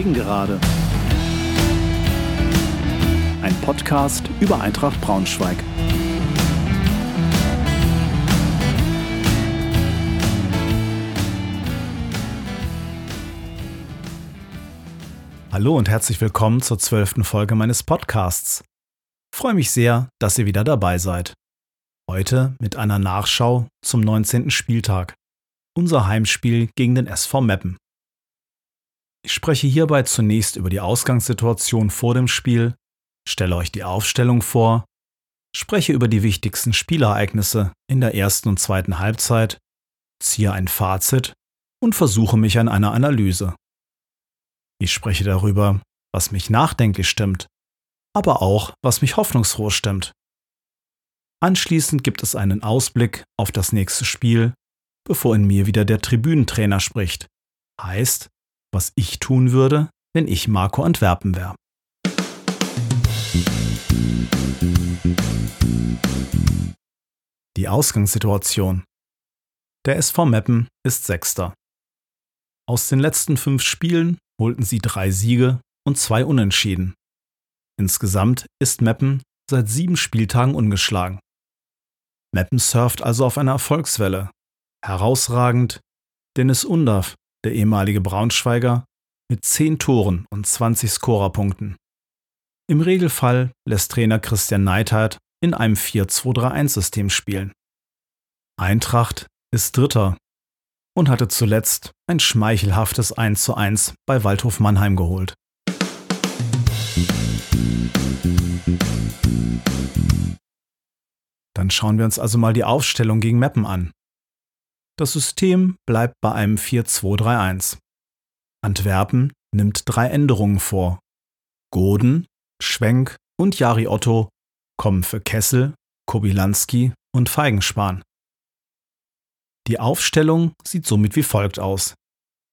Gegengerade. Ein Podcast über Eintracht Braunschweig. Hallo und herzlich willkommen zur zwölften Folge meines Podcasts. Freue mich sehr, dass ihr wieder dabei seid. Heute mit einer Nachschau zum 19. Spieltag. Unser Heimspiel gegen den SV Meppen. Ich spreche hierbei zunächst über die Ausgangssituation vor dem Spiel, stelle euch die Aufstellung vor, spreche über die wichtigsten Spielereignisse in der ersten und zweiten Halbzeit, ziehe ein Fazit und versuche mich an einer Analyse. Ich spreche darüber, was mich nachdenklich stimmt, aber auch, was mich hoffnungsfroh stimmt. Anschließend gibt es einen Ausblick auf das nächste Spiel, bevor in mir wieder der Tribünentrainer spricht. Heißt, was ich tun würde, wenn ich Marco Antwerpen wäre. Die Ausgangssituation. Der SV Meppen ist Sechster. Aus den letzten fünf Spielen holten sie drei Siege und zwei Unentschieden. Insgesamt ist Meppen seit sieben Spieltagen ungeschlagen. Meppen surft also auf einer Erfolgswelle. Herausragend Dennis Undav der ehemalige Braunschweiger, mit 10 Toren und 20 Scorerpunkten. Im Regelfall lässt Trainer Christian Neidhardt in einem 4-2-3-1-System spielen. Eintracht ist Dritter und hatte zuletzt ein schmeichelhaftes 1:1 bei Waldhof Mannheim geholt. Dann schauen wir uns also mal die Aufstellung gegen Meppen an. Das System bleibt bei einem 4-2-3-1. Antwerpen nimmt drei Änderungen vor. Goden, Schwenk und Jari Otto kommen für Kessel, Kobilanski und Feigenspan. Die Aufstellung sieht somit wie folgt aus.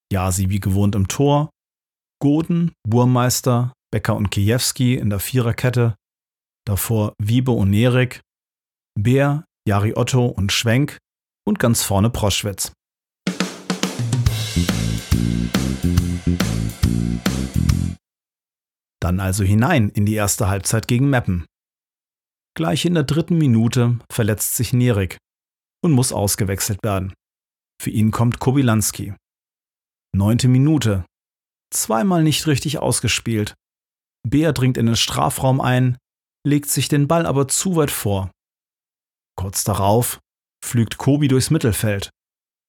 Jasi wie gewohnt im Tor, Goden, Burmeister, Becker und Kijewski in der Viererkette, davor Wiebe und Nerik, Bär, Jari Otto und Schwenk und ganz vorne Proschwitz. Dann also hinein in die erste Halbzeit gegen Meppen. Gleich in der dritten Minute verletzt sich Nerik und muss ausgewechselt werden. Für ihn kommt Kobilanski. Neunte Minute. Zweimal nicht richtig ausgespielt. Beer dringt in den Strafraum ein, legt sich den Ball aber zu weit vor. Kurz darauf pflügt Kobi durchs Mittelfeld.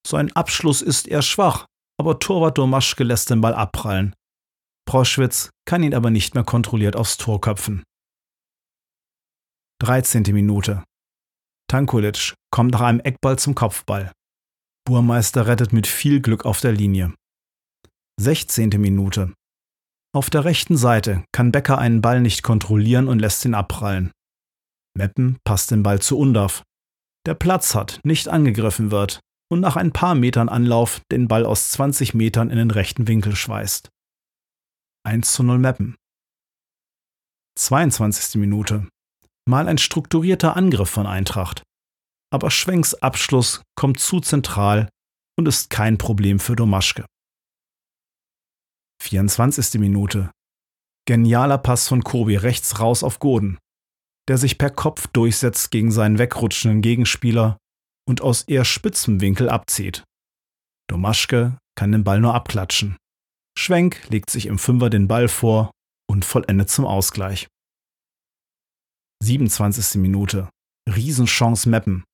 Sein Abschluss ist eher schwach, aber Torwart Domaschke lässt den Ball abprallen. Proschwitz kann ihn aber nicht mehr kontrolliert aufs Tor köpfen. 13. Minute. Tankulic kommt nach einem Eckball zum Kopfball. Burmeister rettet mit viel Glück auf der Linie. 16. Minute. Auf der rechten Seite kann Becker einen Ball nicht kontrollieren und lässt ihn abprallen. Meppen passt den Ball zu Undorf, der Platz hat, nicht angegriffen wird und nach ein paar Metern Anlauf den Ball aus 20 Metern in den rechten Winkel schweißt. 1 zu 0 Meppen. 22. Minute. Mal ein strukturierter Angriff von Eintracht. Aber Schwenks Abschluss kommt zu zentral und ist kein Problem für Domaschke. 24. Minute. Genialer Pass von Kobi rechts raus auf Goden der sich per Kopf durchsetzt gegen seinen wegrutschenden Gegenspieler und aus eher spitzem Winkel abzieht. Domaschke kann den Ball nur abklatschen. Schwenk legt sich im Fünfer den Ball vor und vollendet zum Ausgleich. 27. Minute. Riesenchance Meppen.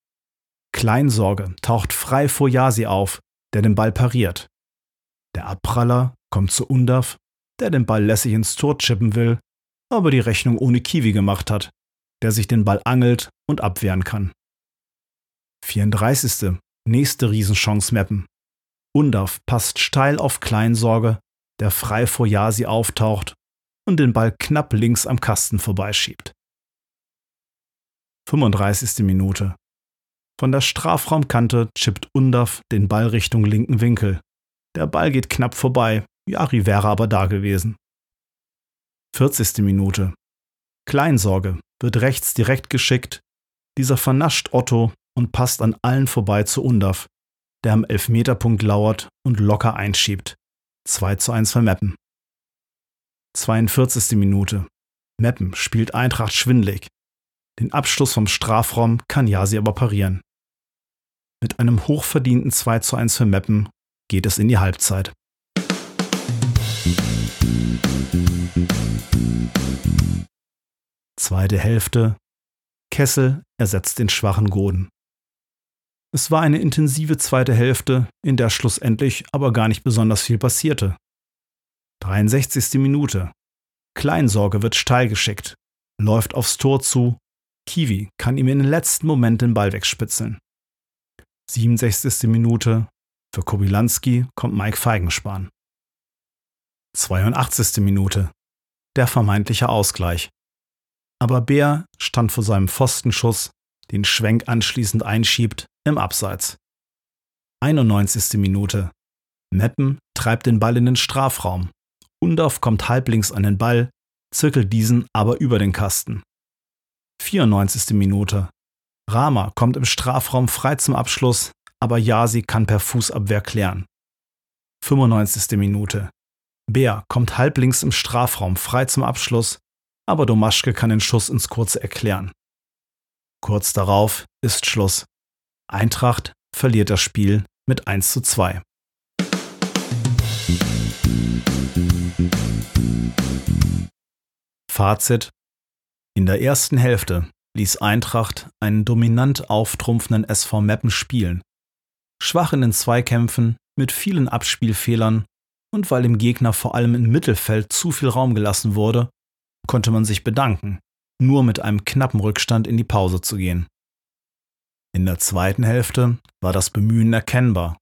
Kleinsorge taucht frei vor Jasi auf, der den Ball pariert. Der Abpraller kommt zu Undav, der den Ball lässig ins Tor chippen will, aber die Rechnung ohne Kiwi gemacht hat der sich den Ball angelt und abwehren kann. 34. Nächste Riesenchance mappen. Undav passt steil auf Kleinsorge, der frei vor Jasi auftaucht und den Ball knapp links am Kasten vorbeischiebt. 35. Minute. Von der Strafraumkante chippt Undav den Ball Richtung linken Winkel. Der Ball geht knapp vorbei, Jari wäre aber da gewesen. 40. Minute. Kleinsorge wird rechts direkt geschickt. Dieser vernascht Otto und passt an allen vorbei zu Undav, der am Elfmeterpunkt lauert und locker einschiebt. 2 zu 1 für Meppen. 42. Minute. Meppen spielt Eintracht schwindlig. Den Abschluss vom Strafraum kann Jasi aber parieren. Mit einem hochverdienten 2 zu 1 für Meppen geht es in die Halbzeit. Zweite Hälfte. Kessel ersetzt den schwachen Goden. Es war eine intensive zweite Hälfte, in der schlussendlich aber gar nicht besonders viel passierte. 63. Minute. Kleinsorge wird steil geschickt, läuft aufs Tor zu. Kiwi kann ihm in den letzten Moment den Ball wegspitzeln. 67. Minute. Für Kobilanski kommt Mike Feigenspan. 82. Minute. Der vermeintliche Ausgleich. Aber Bär stand vor seinem Pfostenschuss, den Schwenk anschließend einschiebt, im Abseits. 91. Minute. Meppen treibt den Ball in den Strafraum. Undorf kommt halblinks an den Ball, zirkelt diesen aber über den Kasten. 94. Minute. Rama kommt im Strafraum frei zum Abschluss, aber Yasi kann per Fußabwehr klären. 95. Minute. Bär kommt halblinks im Strafraum frei zum Abschluss, aber Domaschke kann den Schuss ins Kurze erklären. Kurz darauf ist Schluss. Eintracht verliert das Spiel mit 1 zu 2. Fazit. In der ersten Hälfte ließ Eintracht einen dominant auftrumpfenden SV Meppen spielen. Schwach in den Zweikämpfen, mit vielen Abspielfehlern und weil dem Gegner vor allem im Mittelfeld zu viel Raum gelassen wurde, konnte man sich bedanken, nur mit einem knappen Rückstand in die Pause zu gehen. In der zweiten Hälfte war das Bemühen erkennbar,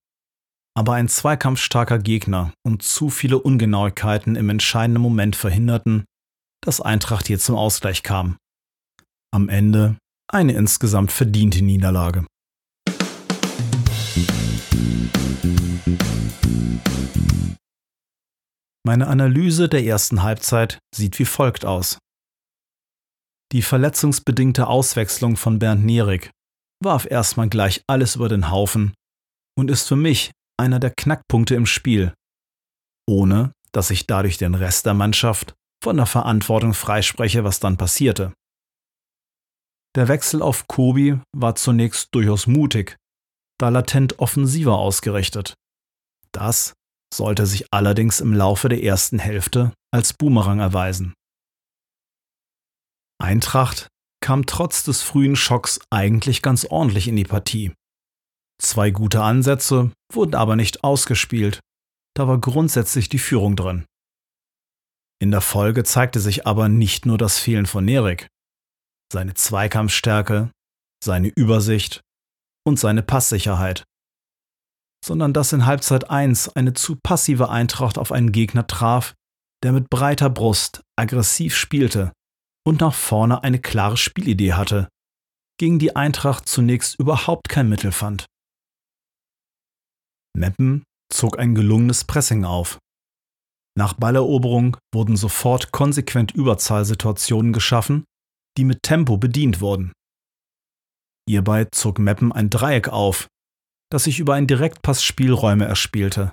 aber ein zweikampfstarker Gegner und zu viele Ungenauigkeiten im entscheidenden Moment verhinderten, dass Eintracht hier zum Ausgleich kam. Am Ende eine insgesamt verdiente Niederlage. Meine Analyse der ersten Halbzeit sieht wie folgt aus. Die verletzungsbedingte Auswechslung von Bernd Nierig warf erstmal gleich alles über den Haufen und ist für mich einer der Knackpunkte im Spiel, ohne dass ich dadurch den Rest der Mannschaft von der Verantwortung freispreche, was dann passierte. Der Wechsel auf Kobi war zunächst durchaus mutig, da latent offensiver ausgerichtet. Das sollte sich allerdings im Laufe der ersten Hälfte als Boomerang erweisen. Eintracht kam trotz des frühen Schocks eigentlich ganz ordentlich in die Partie. Zwei gute Ansätze wurden aber nicht ausgespielt, da war grundsätzlich die Führung drin. In der Folge zeigte sich aber nicht nur das Fehlen von Nerik, seine Zweikampfstärke, seine Übersicht und seine Passsicherheit sondern dass in Halbzeit 1 eine zu passive Eintracht auf einen Gegner traf, der mit breiter Brust aggressiv spielte und nach vorne eine klare Spielidee hatte, gegen die Eintracht zunächst überhaupt kein Mittel fand. Meppen zog ein gelungenes Pressing auf. Nach Balleroberung wurden sofort konsequent Überzahlsituationen geschaffen, die mit Tempo bedient wurden. Hierbei zog Meppen ein Dreieck auf, das sich über einen Direktpass Spielräume erspielte.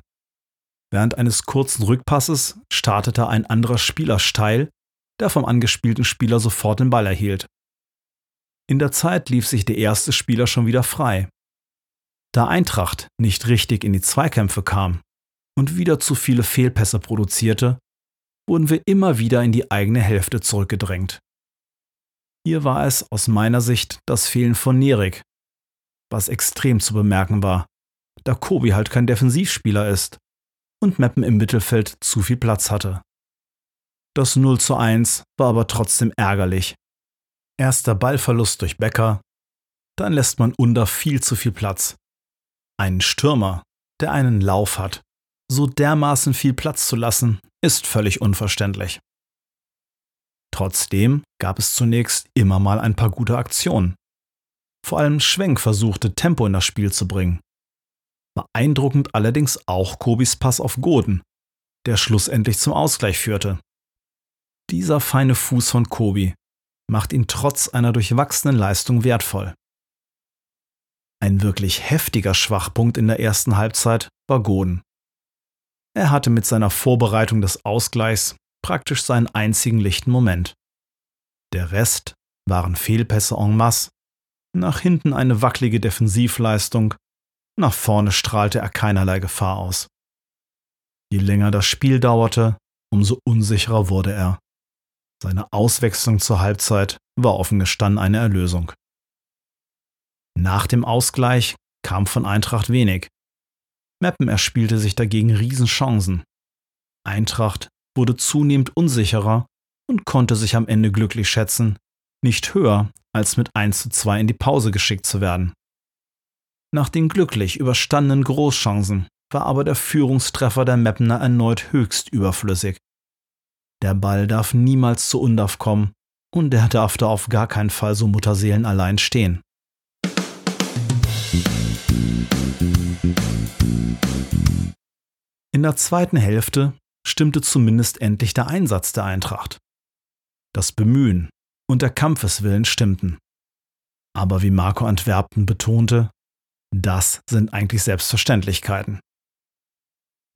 Während eines kurzen Rückpasses startete ein anderer Spieler steil, der vom angespielten Spieler sofort den Ball erhielt. In der Zeit lief sich der erste Spieler schon wieder frei. Da Eintracht nicht richtig in die Zweikämpfe kam und wieder zu viele Fehlpässe produzierte, wurden wir immer wieder in die eigene Hälfte zurückgedrängt. Hier war es aus meiner Sicht das Fehlen von Nerik, was extrem zu bemerken war, da Kobi halt kein Defensivspieler ist und Meppen im Mittelfeld zu viel Platz hatte. Das 0 zu 1 war aber trotzdem ärgerlich. Erster Ballverlust durch Becker, dann lässt man unter viel zu viel Platz. Einen Stürmer, der einen Lauf hat, so dermaßen viel Platz zu lassen, ist völlig unverständlich. Trotzdem gab es zunächst immer mal ein paar gute Aktionen. Vor allem Schwenk versuchte Tempo in das Spiel zu bringen. Beeindruckend allerdings auch Kobis Pass auf Goden, der schlussendlich zum Ausgleich führte. Dieser feine Fuß von Kobi macht ihn trotz einer durchwachsenen Leistung wertvoll. Ein wirklich heftiger Schwachpunkt in der ersten Halbzeit war Goden. Er hatte mit seiner Vorbereitung des Ausgleichs praktisch seinen einzigen lichten Moment. Der Rest waren Fehlpässe en masse, nach hinten eine wackelige Defensivleistung, nach vorne strahlte er keinerlei Gefahr aus. Je länger das Spiel dauerte, umso unsicherer wurde er. Seine Auswechslung zur Halbzeit war offen gestanden eine Erlösung. Nach dem Ausgleich kam von Eintracht wenig. Meppen erspielte sich dagegen Riesenchancen. Eintracht wurde zunehmend unsicherer und konnte sich am Ende glücklich schätzen, nicht höher als mit 1 zu 2 in die Pause geschickt zu werden. Nach den glücklich überstandenen Großchancen war aber der Führungstreffer der Meppener erneut höchst überflüssig. Der Ball darf niemals zu Undav kommen und der darf da auf gar keinen Fall so Mutterseelen allein stehen. In der zweiten Hälfte stimmte zumindest endlich der Einsatz der Eintracht. Das Bemühen und der Kampfeswillen stimmten. Aber wie Marco Antwerpen betonte, das sind eigentlich Selbstverständlichkeiten.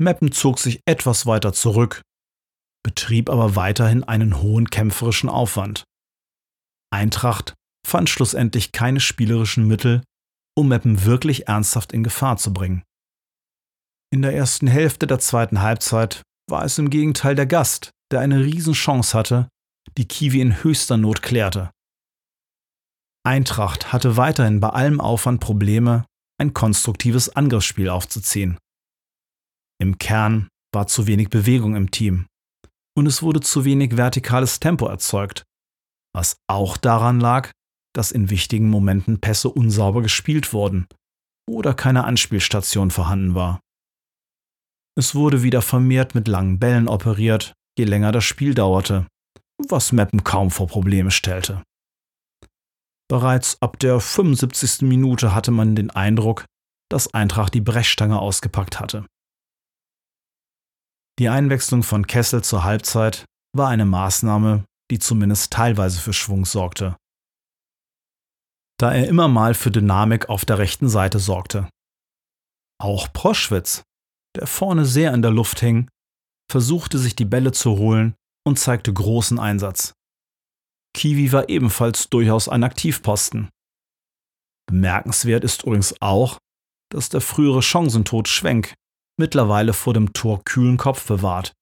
Meppen zog sich etwas weiter zurück, betrieb aber weiterhin einen hohen kämpferischen Aufwand. Eintracht fand schlussendlich keine spielerischen Mittel, um Meppen wirklich ernsthaft in Gefahr zu bringen. In der ersten Hälfte der zweiten Halbzeit war es im Gegenteil der Gast, der eine Riesenchance hatte, die Kiwi in höchster Not klärte. Eintracht hatte weiterhin bei allem Aufwand Probleme, ein konstruktives Angriffsspiel aufzuziehen. Im Kern war zu wenig Bewegung im Team und es wurde zu wenig vertikales Tempo erzeugt, was auch daran lag, dass in wichtigen Momenten Pässe unsauber gespielt wurden oder keine Anspielstation vorhanden war. Es wurde wieder vermehrt mit langen Bällen operiert, je länger das Spiel dauerte, was Meppen kaum vor Probleme stellte. Bereits ab der 75. Minute hatte man den Eindruck, dass Eintracht die Brechstange ausgepackt hatte. Die Einwechslung von Kessel zur Halbzeit war eine Maßnahme, die zumindest teilweise für Schwung sorgte. Da er immer mal für Dynamik auf der rechten Seite sorgte. Auch Proschwitz, der vorne sehr in der Luft hing, versuchte sich die Bälle zu holen und zeigte großen Einsatz. Kiwi war ebenfalls durchaus ein Aktivposten. Bemerkenswert ist übrigens auch, dass der frühere Chancentod Schwenk mittlerweile vor dem Tor kühlen Kopf bewahrt.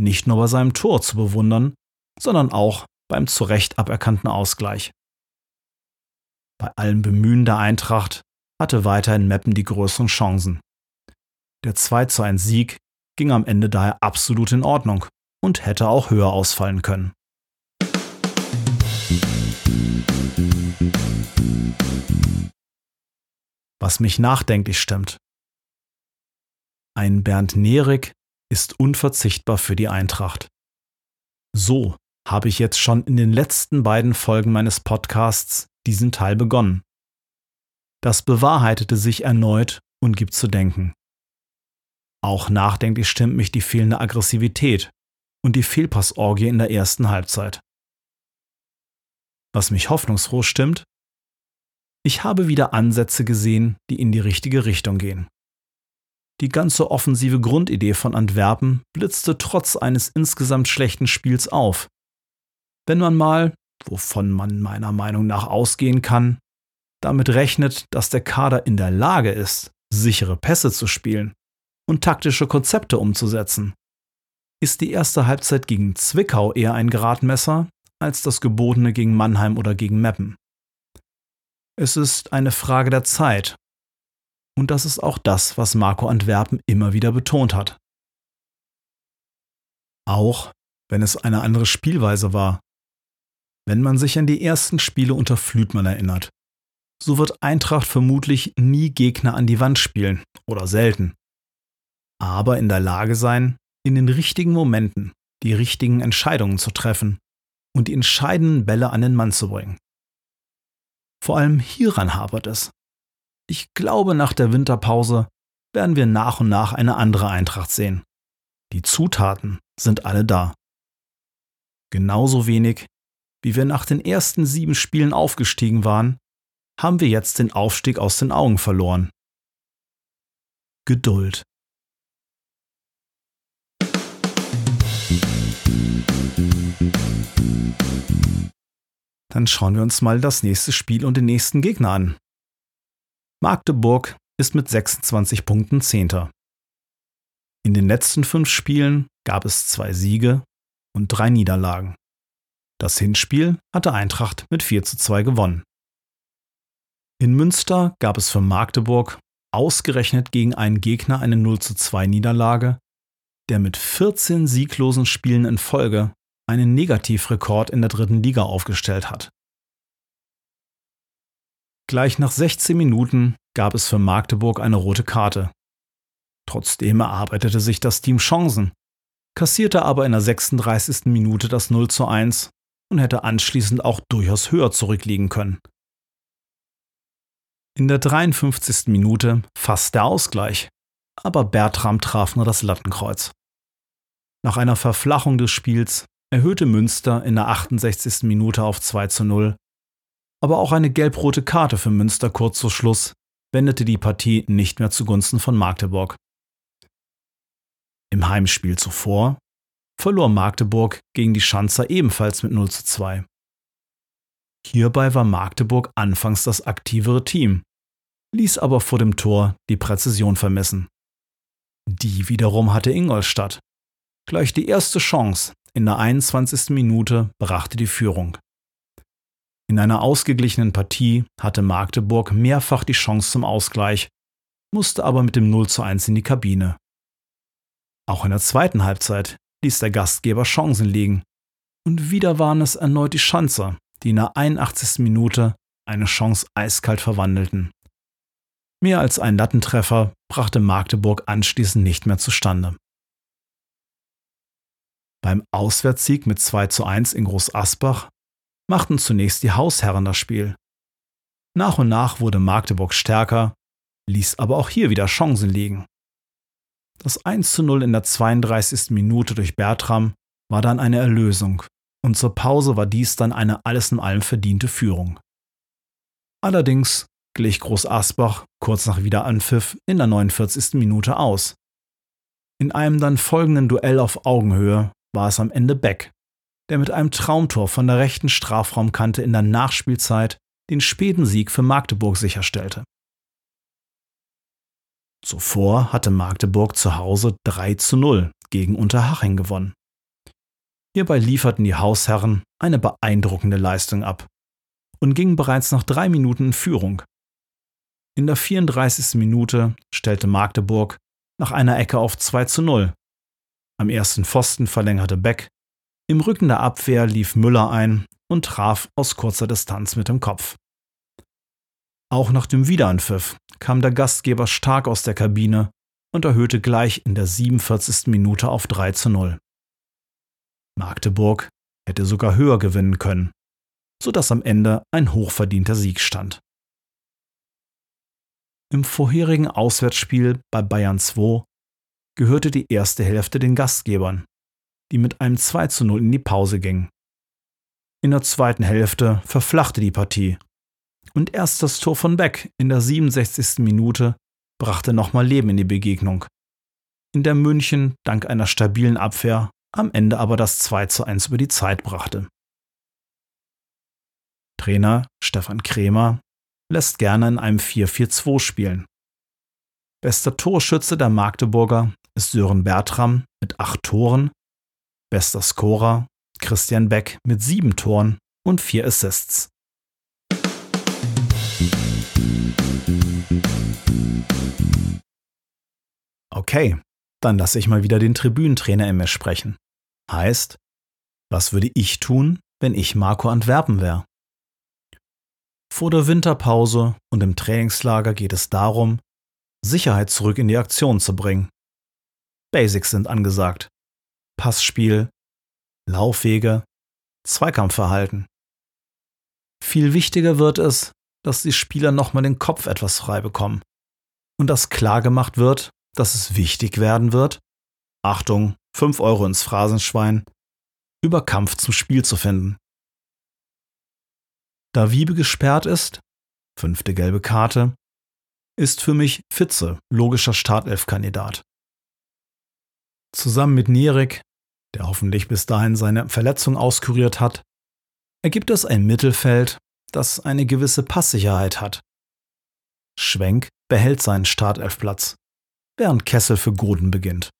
Nicht nur bei seinem Tor zu bewundern, sondern auch beim zu Recht aberkannten Ausgleich. Bei allem Bemühen der Eintracht hatte weiterhin Meppen die größeren Chancen. Der 2 zu 1 Sieg ging am Ende daher absolut in Ordnung und hätte auch höher ausfallen können. Was mich nachdenklich stimmt. Ein Bernd Nerik ist unverzichtbar für die Eintracht. So habe ich jetzt schon in den letzten beiden Folgen meines Podcasts diesen Teil begonnen. Das bewahrheitete sich erneut und gibt zu denken. Auch nachdenklich stimmt mich die fehlende Aggressivität und die Fehlpassorgie in der ersten Halbzeit. Was mich hoffnungsfroh stimmt, ich habe wieder Ansätze gesehen, die in die richtige Richtung gehen. Die ganze offensive Grundidee von Antwerpen blitzte trotz eines insgesamt schlechten Spiels auf. Wenn man mal, wovon man meiner Meinung nach ausgehen kann, damit rechnet, dass der Kader in der Lage ist, sichere Pässe zu spielen und taktische Konzepte umzusetzen, ist die erste Halbzeit gegen Zwickau eher ein Gradmesser als das gebotene gegen Mannheim oder gegen Meppen. Es ist eine Frage der Zeit, und das ist auch das, was Marco Antwerpen immer wieder betont hat. Auch wenn es eine andere Spielweise war. Wenn man sich an die ersten Spiele unter Flütmann erinnert, so wird Eintracht vermutlich nie Gegner an die Wand spielen oder selten. Aber in der Lage sein, in den richtigen Momenten die richtigen Entscheidungen zu treffen und die entscheidenden Bälle an den Mann zu bringen. Vor allem hieran hapert es. Ich glaube, nach der Winterpause werden wir nach und nach eine andere Eintracht sehen. Die Zutaten sind alle da. Genauso wenig, wie wir nach den ersten sieben Spielen aufgestiegen waren, haben wir jetzt den Aufstieg aus den Augen verloren. Geduld. Dann schauen wir uns mal das nächste Spiel und den nächsten Gegner an. Magdeburg ist mit 26 Punkten Zehnter. In den letzten fünf Spielen gab es zwei Siege und drei Niederlagen. Das Hinspiel hatte Eintracht mit 4 zu 2 gewonnen. In Münster gab es für Magdeburg ausgerechnet gegen einen Gegner eine 0 zu 2 Niederlage, der mit 14 sieglosen Spielen in Folge einen Negativrekord in der dritten Liga aufgestellt hat. Gleich nach 16 Minuten gab es für Magdeburg eine rote Karte. Trotzdem erarbeitete sich das Team Chancen, kassierte aber in der 36. Minute das 0 zu 1 und hätte anschließend auch durchaus höher zurückliegen können. In der 53. Minute fast der Ausgleich, aber Bertram traf nur das Lattenkreuz. Nach einer Verflachung des Spiels erhöhte Münster in der 68. Minute auf 2 zu 0, aber auch eine gelb-rote Karte für Münster kurz vor Schluss wendete die Partie nicht mehr zugunsten von Magdeburg. Im Heimspiel zuvor verlor Magdeburg gegen die Schanzer ebenfalls mit 0 zu 2. Hierbei war Magdeburg anfangs das aktivere Team, ließ aber vor dem Tor die Präzision vermessen. Die wiederum hatte Ingolstadt. Gleich die erste Chance in der 21. Minute brachte die Führung. In einer ausgeglichenen Partie hatte Magdeburg mehrfach die Chance zum Ausgleich, musste aber mit dem 0 zu 1 in die Kabine. Auch in der zweiten Halbzeit ließ der Gastgeber Chancen liegen. Und wieder waren es erneut die Schanzer, die in der 81. Minute eine Chance eiskalt verwandelten. Mehr als ein Lattentreffer brachte Magdeburg anschließend nicht mehr zustande. Beim Auswärtssieg mit 2 zu 1 in Groß Asbach machten zunächst die Hausherren das Spiel. Nach und nach wurde Magdeburg stärker, ließ aber auch hier wieder Chancen liegen. Das 1 zu 0 in der 32. Minute durch Bertram war dann eine Erlösung und zur Pause war dies dann eine alles in allem verdiente Führung. Allerdings glich Groß Asbach kurz nach Wiederanpfiff in der 49. Minute aus. In einem dann folgenden Duell auf Augenhöhe war es am Ende Beck, der mit einem Traumtor von der rechten Strafraumkante in der Nachspielzeit den späten Sieg für Magdeburg sicherstellte. Zuvor hatte Magdeburg zu Hause 3 zu 0 gegen Unterhaching gewonnen. Hierbei lieferten die Hausherren eine beeindruckende Leistung ab und gingen bereits nach drei Minuten in Führung. In der 34. Minute stellte Magdeburg nach einer Ecke auf 2 zu 0. Am ersten Pfosten verlängerte Beck, im Rücken der Abwehr lief Müller ein und traf aus kurzer Distanz mit dem Kopf. Auch nach dem Wiederanpfiff kam der Gastgeber stark aus der Kabine und erhöhte gleich in der 47. Minute auf 3 zu 0. Magdeburg hätte sogar höher gewinnen können, sodass am Ende ein hochverdienter Sieg stand. Im vorherigen Auswärtsspiel bei Bayern 2 gehörte die erste Hälfte den Gastgebern, die mit einem 2 zu 0 in die Pause gingen. In der zweiten Hälfte verflachte die Partie und erst das Tor von Beck in der 67. Minute brachte nochmal Leben in die Begegnung. In der München dank einer stabilen Abwehr am Ende aber das 2 zu 1 über die Zeit brachte. Trainer Stefan Krämer lässt gerne in einem 4-4-2 spielen. Bester Torschütze der Magdeburger ist Sören Bertram mit acht Toren, bester Scorer Christian Beck mit sieben Toren und vier Assists. Okay, dann lasse ich mal wieder den Tribünentrainer in mir sprechen. Heißt, was würde ich tun, wenn ich Marco Antwerpen wäre? Vor der Winterpause und im Trainingslager geht es darum, Sicherheit zurück in die Aktion zu bringen. Basics sind angesagt. Passspiel, Laufwege, Zweikampfverhalten. Viel wichtiger wird es, dass die Spieler nochmal den Kopf etwas frei bekommen und dass klar gemacht wird, dass es wichtig werden wird, Achtung, 5 Euro ins Phrasenschwein, über Kampf zum Spiel zu finden. Da Wiebe gesperrt ist, fünfte gelbe Karte, ist für mich Fitze logischer Startelf-Kandidat. Zusammen mit Nierik, der hoffentlich bis dahin seine Verletzung auskuriert hat, ergibt es ein Mittelfeld, das eine gewisse Passsicherheit hat. Schwenk behält seinen Startelfplatz, während Kessel für Goden beginnt.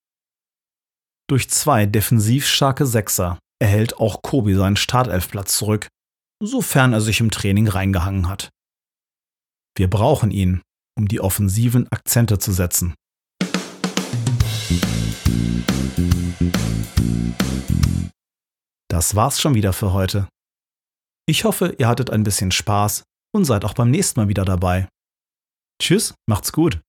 Durch zwei defensiv starke Sechser erhält auch Kobi seinen Startelfplatz zurück, sofern er sich im Training reingehangen hat. Wir brauchen ihn, um die offensiven Akzente zu setzen. Das war's schon wieder für heute. Ich hoffe, ihr hattet ein bisschen Spaß und seid auch beim nächsten Mal wieder dabei. Tschüss, macht's gut.